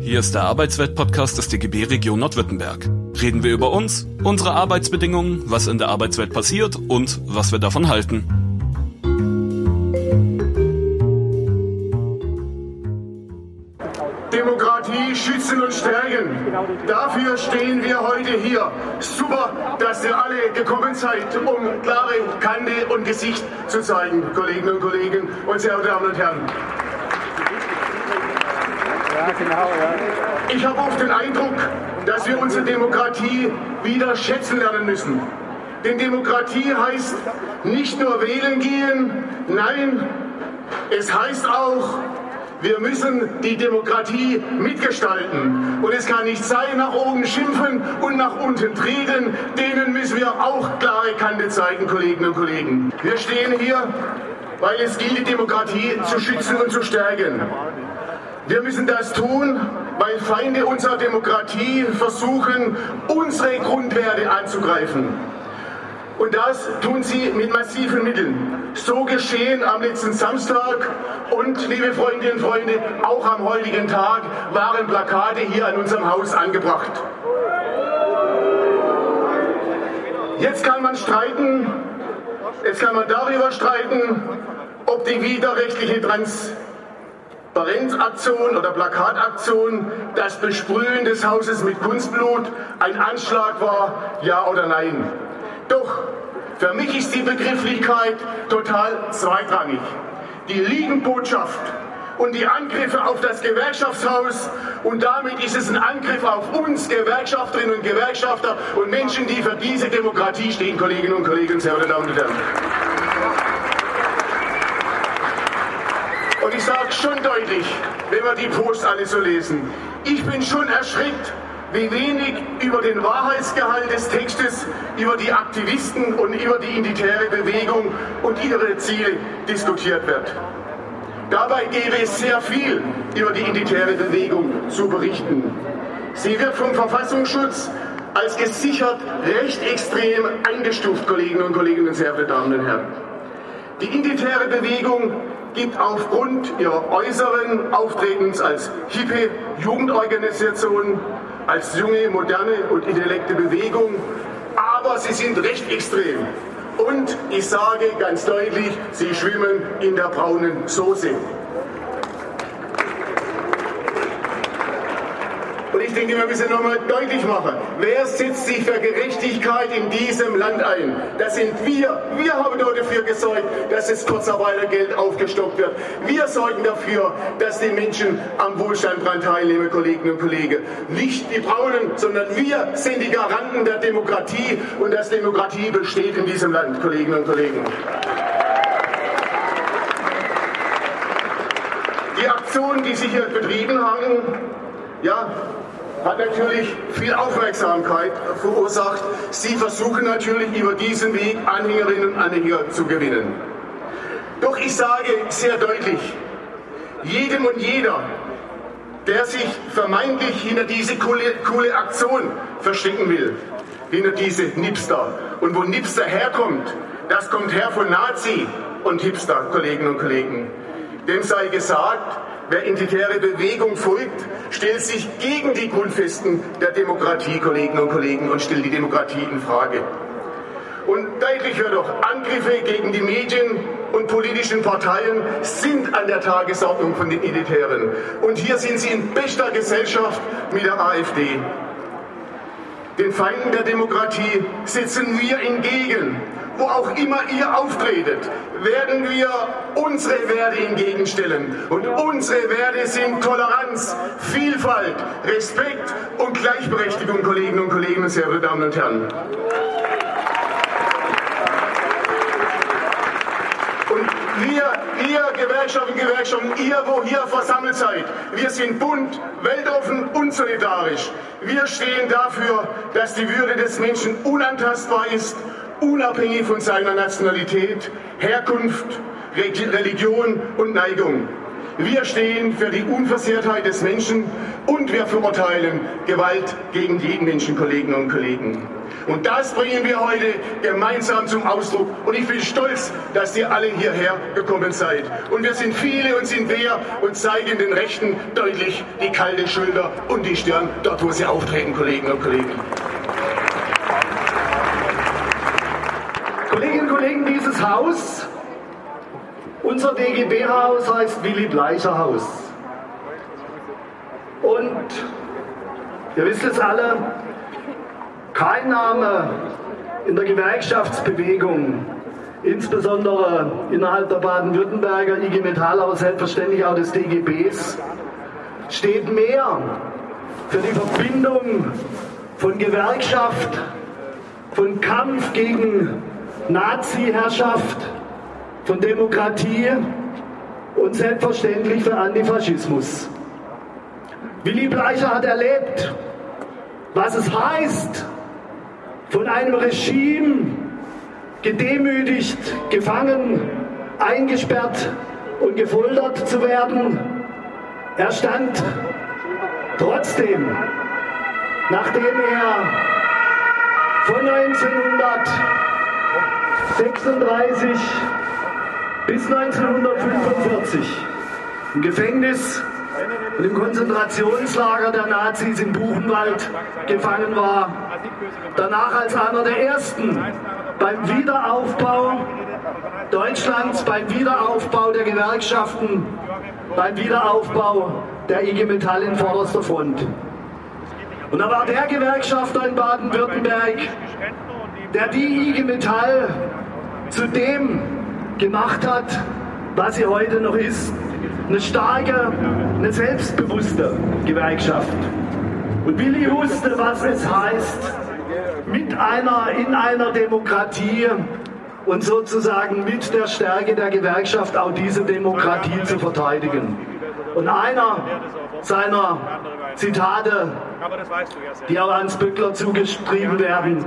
Hier ist der Arbeitswelt-Podcast des DGB Region Nordwürttemberg. Reden wir über uns, unsere Arbeitsbedingungen, was in der Arbeitswelt passiert und was wir davon halten. Demokratie schützen und stärken. Dafür stehen wir heute hier. Super, dass ihr alle gekommen seid, um klare Kante und Gesicht zu zeigen, Kolleginnen und Kollegen und sehr Damen und Herren. Genau, ich habe oft den Eindruck, dass wir unsere Demokratie wieder schätzen lernen müssen. Denn Demokratie heißt nicht nur wählen gehen, nein, es heißt auch, wir müssen die Demokratie mitgestalten. Und es kann nicht sein, nach oben schimpfen und nach unten treten. Denen müssen wir auch klare Kante zeigen, Kolleginnen und Kollegen. Wir stehen hier, weil es gilt, die Demokratie zu schützen und zu stärken. Wir müssen das tun, weil Feinde unserer Demokratie versuchen, unsere Grundwerte anzugreifen. Und das tun sie mit massiven Mitteln. So geschehen am letzten Samstag und, liebe Freundinnen und Freunde, auch am heutigen Tag waren Plakate hier an unserem Haus angebracht. Jetzt kann man streiten, jetzt kann man darüber streiten, ob die widerrechtliche Trans Transparenzaktion oder Plakataktion, das Besprühen des Hauses mit Kunstblut ein Anschlag war, ja oder nein. Doch für mich ist die Begrifflichkeit total zweitrangig. Die Liegenbotschaft und die Angriffe auf das Gewerkschaftshaus und damit ist es ein Angriff auf uns Gewerkschafterinnen und Gewerkschafter und Menschen, die für diese Demokratie stehen, Kolleginnen und Kollegen, sehr verehrte Damen und Herren. Schon deutlich, wenn wir die Post alle so lesen, ich bin schon erschreckt, wie wenig über den Wahrheitsgehalt des Textes, über die Aktivisten und über die identitäre Bewegung und ihre Ziele diskutiert wird. Dabei gäbe es sehr viel über die identitäre Bewegung zu berichten. Sie wird vom Verfassungsschutz als gesichert recht extrem eingestuft, Kolleginnen und Kollegen sehr verehrte Damen und Herren. Die identitäre Bewegung gibt aufgrund ihrer äußeren Auftretens als hippe Jugendorganisation, als junge, moderne und intellekte Bewegung, aber sie sind recht extrem. Und ich sage ganz deutlich, sie schwimmen in der braunen Soße. Und ich denke, wir müssen nochmal deutlich machen, wer setzt sich für Gerechtigkeit in diesem Land ein? Das sind wir. Wir haben dafür gesorgt, dass das Kurzarbeitergeld aufgestockt wird. Wir sorgen dafür, dass die Menschen am Wohlstand daran teilnehmen, Kolleginnen und Kollegen. Nicht die Braunen, sondern wir sind die Garanten der Demokratie und dass Demokratie besteht in diesem Land, Kolleginnen und Kollegen. Die Aktionen, die sich hier betrieben haben, ja, hat natürlich viel Aufmerksamkeit verursacht. Sie versuchen natürlich über diesen Weg Anhängerinnen und Anhänger zu gewinnen. Doch ich sage sehr deutlich, jedem und jeder, der sich vermeintlich hinter diese coole, coole Aktion verstecken will, hinter diese Nipster. Und wo Nipster herkommt, das kommt her von Nazi und Hipster, Kolleginnen und Kollegen. Dem sei gesagt, wer identitäre Bewegung folgt, stellt sich gegen die Grundfesten der Demokratie, Kolleginnen und Kollegen, und stellt die Demokratie in Frage. Und deutlich wird doch, Angriffe gegen die Medien und politischen Parteien sind an der Tagesordnung von den Identitären. Und hier sind sie in bester Gesellschaft mit der AfD. Den Feinden der Demokratie setzen wir entgegen wo auch immer ihr auftretet, werden wir unsere Werte entgegenstellen. Und unsere Werte sind Toleranz, Vielfalt, Respekt und Gleichberechtigung, Kolleginnen und Kollegen, sehr verehrte Damen und Herren. wir, ihr Gewerkschaften, Gewerkschaften, ihr, wo hier versammelt seid, wir sind bunt, weltoffen und solidarisch. Wir stehen dafür, dass die Würde des Menschen unantastbar ist unabhängig von seiner Nationalität, Herkunft, Religion und Neigung. Wir stehen für die Unversehrtheit des Menschen und wir verurteilen Gewalt gegen jeden Menschen, Kolleginnen und Kollegen. Und das bringen wir heute gemeinsam zum Ausdruck. Und ich bin stolz, dass ihr alle hierher gekommen seid. Und wir sind viele und sind wer und zeigen den Rechten deutlich die kalte Schulter und die Stirn dort, wo sie auftreten, Kolleginnen und Kollegen. Kolleginnen und Kollegen, dieses Haus, unser DGB-Haus heißt Willy Bleicher Haus. Und ihr wisst es alle, kein Name in der Gewerkschaftsbewegung, insbesondere innerhalb der Baden-Württemberger IG Metall, aber selbstverständlich auch des DGBs, steht mehr für die Verbindung von Gewerkschaft, von Kampf gegen Nazi-Herrschaft, von Demokratie und selbstverständlich für Antifaschismus. Willy Bleicher hat erlebt, was es heißt, von einem Regime gedemütigt, gefangen, eingesperrt und gefoltert zu werden. Er stand trotzdem, nachdem er von 1936 bis 1945 im Gefängnis und im Konzentrationslager der Nazis im Buchenwald gefangen war. Danach als einer der ersten beim Wiederaufbau Deutschlands, beim Wiederaufbau der Gewerkschaften, beim Wiederaufbau der IG Metall in vorderster Front. Und da war der Gewerkschafter in Baden-Württemberg, der die IG Metall zu dem gemacht hat, was sie heute noch ist, eine starke, eine selbstbewusste Gewerkschaft. Und Willi wusste, was es heißt, mit einer, in einer Demokratie und sozusagen mit der Stärke der Gewerkschaft auch diese Demokratie zu verteidigen. Und einer seiner Zitate, die auch Hans Böckler zugeschrieben werden,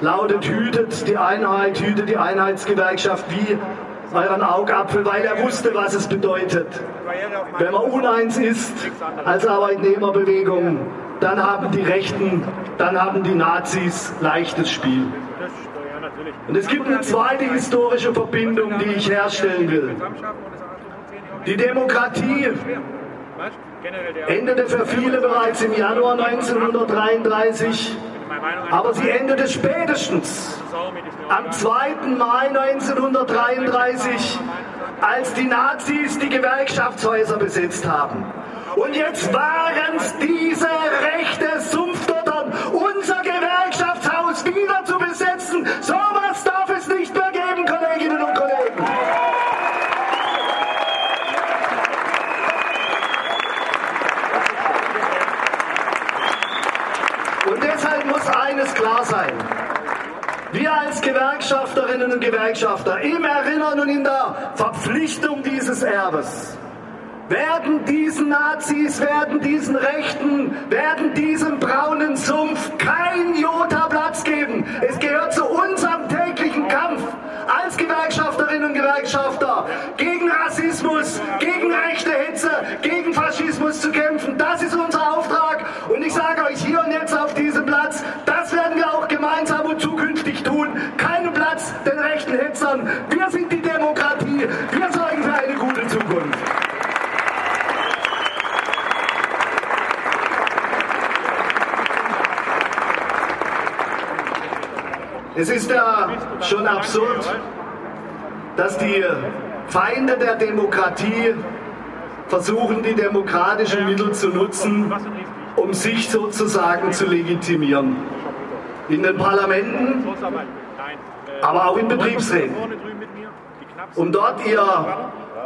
lautet, hütet die Einheit, hütet die Einheitsgewerkschaft wie euren Augapfel, weil er wusste, was es bedeutet. Wenn man uneins ist als Arbeitnehmerbewegung, dann haben die Rechten, dann haben die Nazis leichtes Spiel. Und es gibt eine zweite historische Verbindung, die ich herstellen will. Die Demokratie endete für viele bereits im Januar 1933 aber sie endete spätestens am 2. Mai 1933, als die Nazis die Gewerkschaftshäuser besetzt haben. Und jetzt waren es diese rechte Sumpfdottern, unser Gewerkschaftshaus wieder zu besetzen. So was darf es nicht mehr geben, Kolleginnen und Kollegen. Und deshalb muss eines klar sein. Wir als Gewerkschafterinnen und Gewerkschafter im Erinnern und in der Verpflichtung dieses Erbes werden diesen Nazis, werden diesen Rechten, werden diesem braunen Sumpf kein Jota Platz geben. Es gehört zu unserem täglichen Kampf als Gewerkschafterinnen und Gewerkschafter gegen Rassismus, gegen rechte Hetze, gegen Faschismus zu kämpfen. Das ist unser Auftrag. Und ich sage euch hier und jetzt auf diesem Platz, das werden wir auch gemeinsam und zukünftig tun. Keinen Platz den rechten Hetzern. Wir sind die Demokratie. Wir sorgen für eine gute Zukunft. Es ist ja schon absurd, dass die Feinde der Demokratie versuchen, die demokratischen Mittel zu nutzen, um sich sozusagen zu legitimieren. In den Parlamenten, aber auch in Betriebsräten, um dort ihr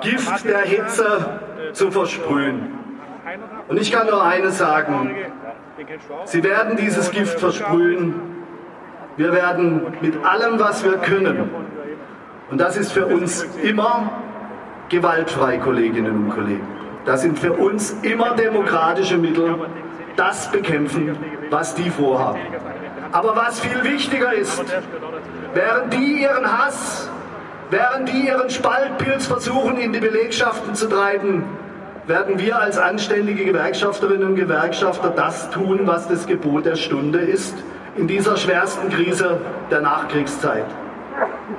Gift der Hitze zu versprühen. Und ich kann nur eines sagen, sie werden dieses Gift versprühen. Wir werden mit allem, was wir können, und das ist für uns immer gewaltfrei, Kolleginnen und Kollegen. Das sind für uns immer demokratische Mittel, das bekämpfen, was die vorhaben. Aber was viel wichtiger ist, während die ihren Hass, während die ihren Spaltpilz versuchen in die Belegschaften zu treiben, werden wir als anständige Gewerkschafterinnen und Gewerkschafter das tun, was das Gebot der Stunde ist in dieser schwersten Krise der Nachkriegszeit.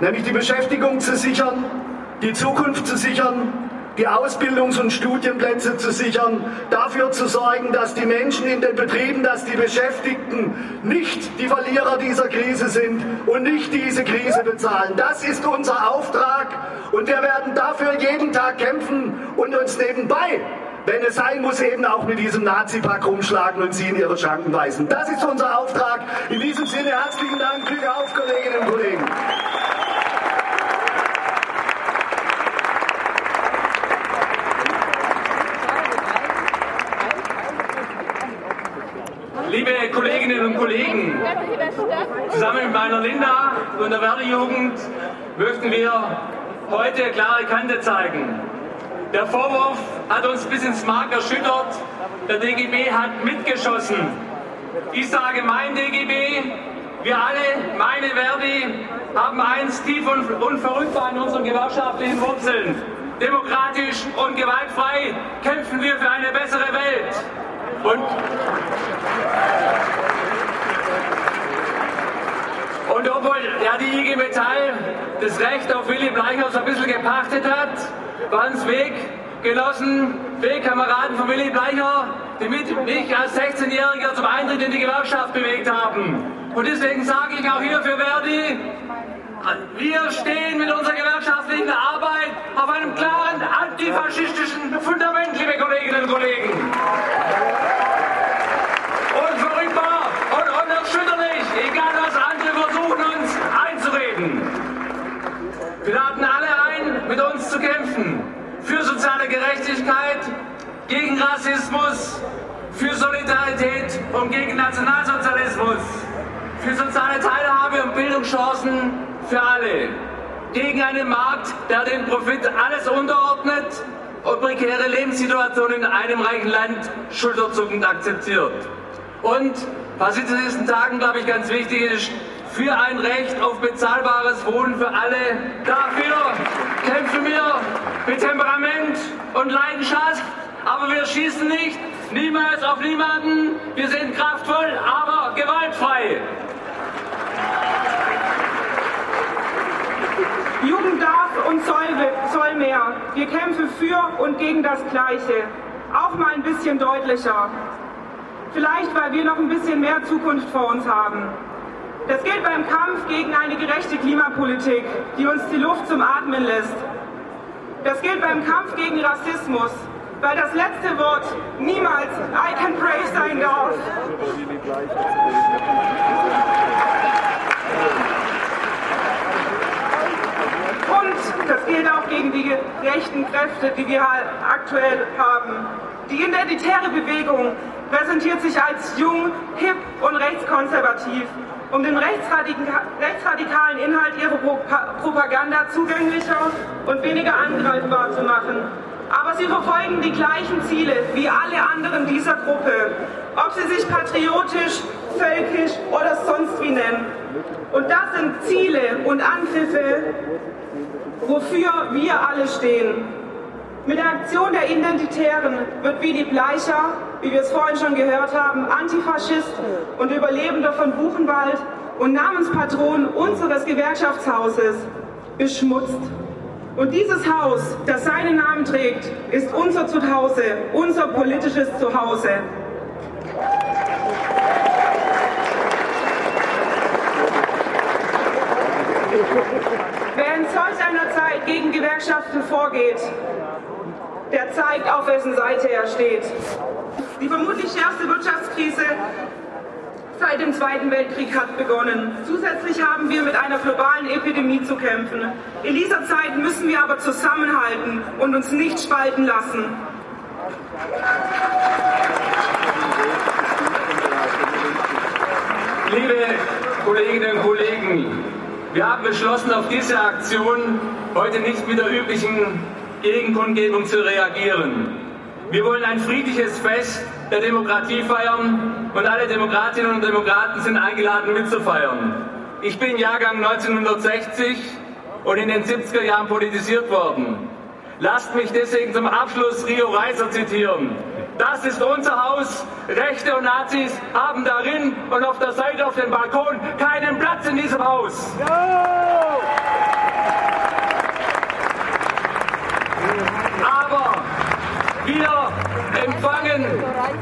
Nämlich die Beschäftigung zu sichern, die Zukunft zu sichern, die Ausbildungs- und Studienplätze zu sichern, dafür zu sorgen, dass die Menschen in den Betrieben, dass die Beschäftigten nicht die Verlierer dieser Krise sind und nicht diese Krise bezahlen. Das ist unser Auftrag und wir werden dafür jeden Tag kämpfen und uns nebenbei wenn es sein muss, eben auch mit diesem Nazi-Pack rumschlagen und sie in ihre Schranken weisen. Das ist unser Auftrag. In diesem Sinne herzlichen Dank, Glück auf, Kolleginnen und Kollegen. Liebe Kolleginnen und Kollegen, zusammen mit meiner Linda und der Werdejugend möchten wir heute klare Kante zeigen. Der Vorwurf hat uns bis ins Mark erschüttert. Der DGB hat mitgeschossen. Ich sage mein DGB, wir alle, meine Verdi, haben eins tief und unverrückbar in unseren gewerkschaftlichen Wurzeln. Demokratisch und gewaltfrei kämpfen wir für eine bessere Welt. Und, und obwohl ja, die IG Metall das Recht auf Willy Bleichhaus ein bisschen gepachtet hat, es Weggenossen, Wegkameraden von Willy Bleicher, die mich als 16-Jähriger zum Eintritt in die Gewerkschaft bewegt haben. Und deswegen sage ich auch hier für Verdi, wir stehen mit unserer gewerkschaftlichen Arbeit auf einem klaren antifaschistischen Fundament, liebe Kolleginnen und Kollegen. Gegen Rassismus, für Solidarität und gegen Nationalsozialismus, für soziale Teilhabe und Bildungschancen für alle. Gegen einen Markt, der den Profit alles unterordnet und prekäre Lebenssituationen in einem reichen Land schulterzuckend akzeptiert. Und was in diesen Tagen, glaube ich, ganz wichtig ist, für ein Recht auf bezahlbares Wohnen für alle. Dafür kämpfen wir mit Temperament und Leidenschaft, aber wir schießen nicht, niemals auf niemanden. Wir sind kraftvoll, aber gewaltfrei. Jugend darf und soll, soll mehr. Wir kämpfen für und gegen das Gleiche. Auch mal ein bisschen deutlicher. Vielleicht, weil wir noch ein bisschen mehr Zukunft vor uns haben. Das gilt beim Kampf gegen eine gerechte Klimapolitik, die uns die Luft zum Atmen lässt. Das gilt beim Kampf gegen Rassismus, weil das letzte Wort niemals I can pray sein darf. Und das gilt auch gegen die rechten Kräfte, die wir aktuell haben. Die identitäre Bewegung präsentiert sich als jung, hip und rechtskonservativ um den rechtsradikalen Inhalt ihrer Propaganda zugänglicher und weniger angreifbar zu machen. Aber sie verfolgen die gleichen Ziele wie alle anderen dieser Gruppe, ob sie sich patriotisch, völkisch oder sonst wie nennen. Und das sind Ziele und Angriffe, wofür wir alle stehen. Mit der Aktion der Identitären wird Willy Bleicher, wie wir es vorhin schon gehört haben, Antifaschist und Überlebender von Buchenwald und Namenspatron unseres Gewerkschaftshauses beschmutzt. Und dieses Haus, das seinen Namen trägt, ist unser Zuhause, unser politisches Zuhause. Wer in solch einer Zeit gegen Gewerkschaften vorgeht, der zeigt, auf wessen Seite er steht. Die vermutlich schärfste Wirtschaftskrise seit dem Zweiten Weltkrieg hat begonnen. Zusätzlich haben wir mit einer globalen Epidemie zu kämpfen. In dieser Zeit müssen wir aber zusammenhalten und uns nicht spalten lassen. Liebe Kolleginnen und Kollegen, wir haben beschlossen, auf diese Aktion heute nicht mit der üblichen Gegenkundgebung zu reagieren. Wir wollen ein friedliches Fest der Demokratie feiern und alle Demokratinnen und Demokraten sind eingeladen mitzufeiern. Ich bin Jahrgang 1960 und in den 70er Jahren politisiert worden. Lasst mich deswegen zum Abschluss Rio Reiser zitieren. Das ist unser Haus. Rechte und Nazis haben darin und auf der Seite auf dem Balkon keinen Platz in diesem Haus. Aber empfangen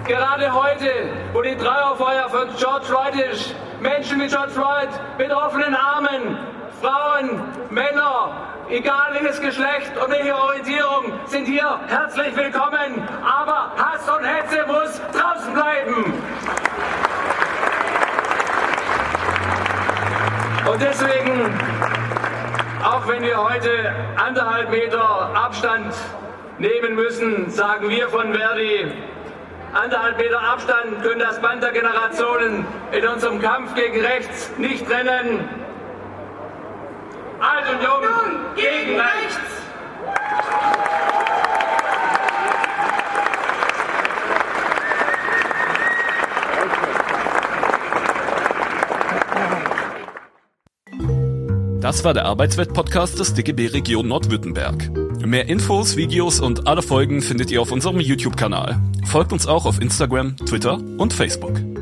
gerade heute, wo die Trauerfeuer von George Floyd ist, Menschen wie George Floyd mit offenen Armen, Frauen, Männer, egal welches Geschlecht und welche Orientierung, sind hier herzlich willkommen. Aber Hass und Hetze muss draußen bleiben. Und deswegen, auch wenn wir heute anderthalb Meter Abstand nehmen müssen, sagen wir von Verdi, anderthalb Meter Abstand können das Band der Generationen in unserem Kampf gegen rechts nicht trennen. Alt und jung, gegen rechts. Das war der Arbeitswelt-Podcast des DGB Region Nordwürttemberg. Mehr Infos, Videos und alle Folgen findet ihr auf unserem YouTube-Kanal. Folgt uns auch auf Instagram, Twitter und Facebook.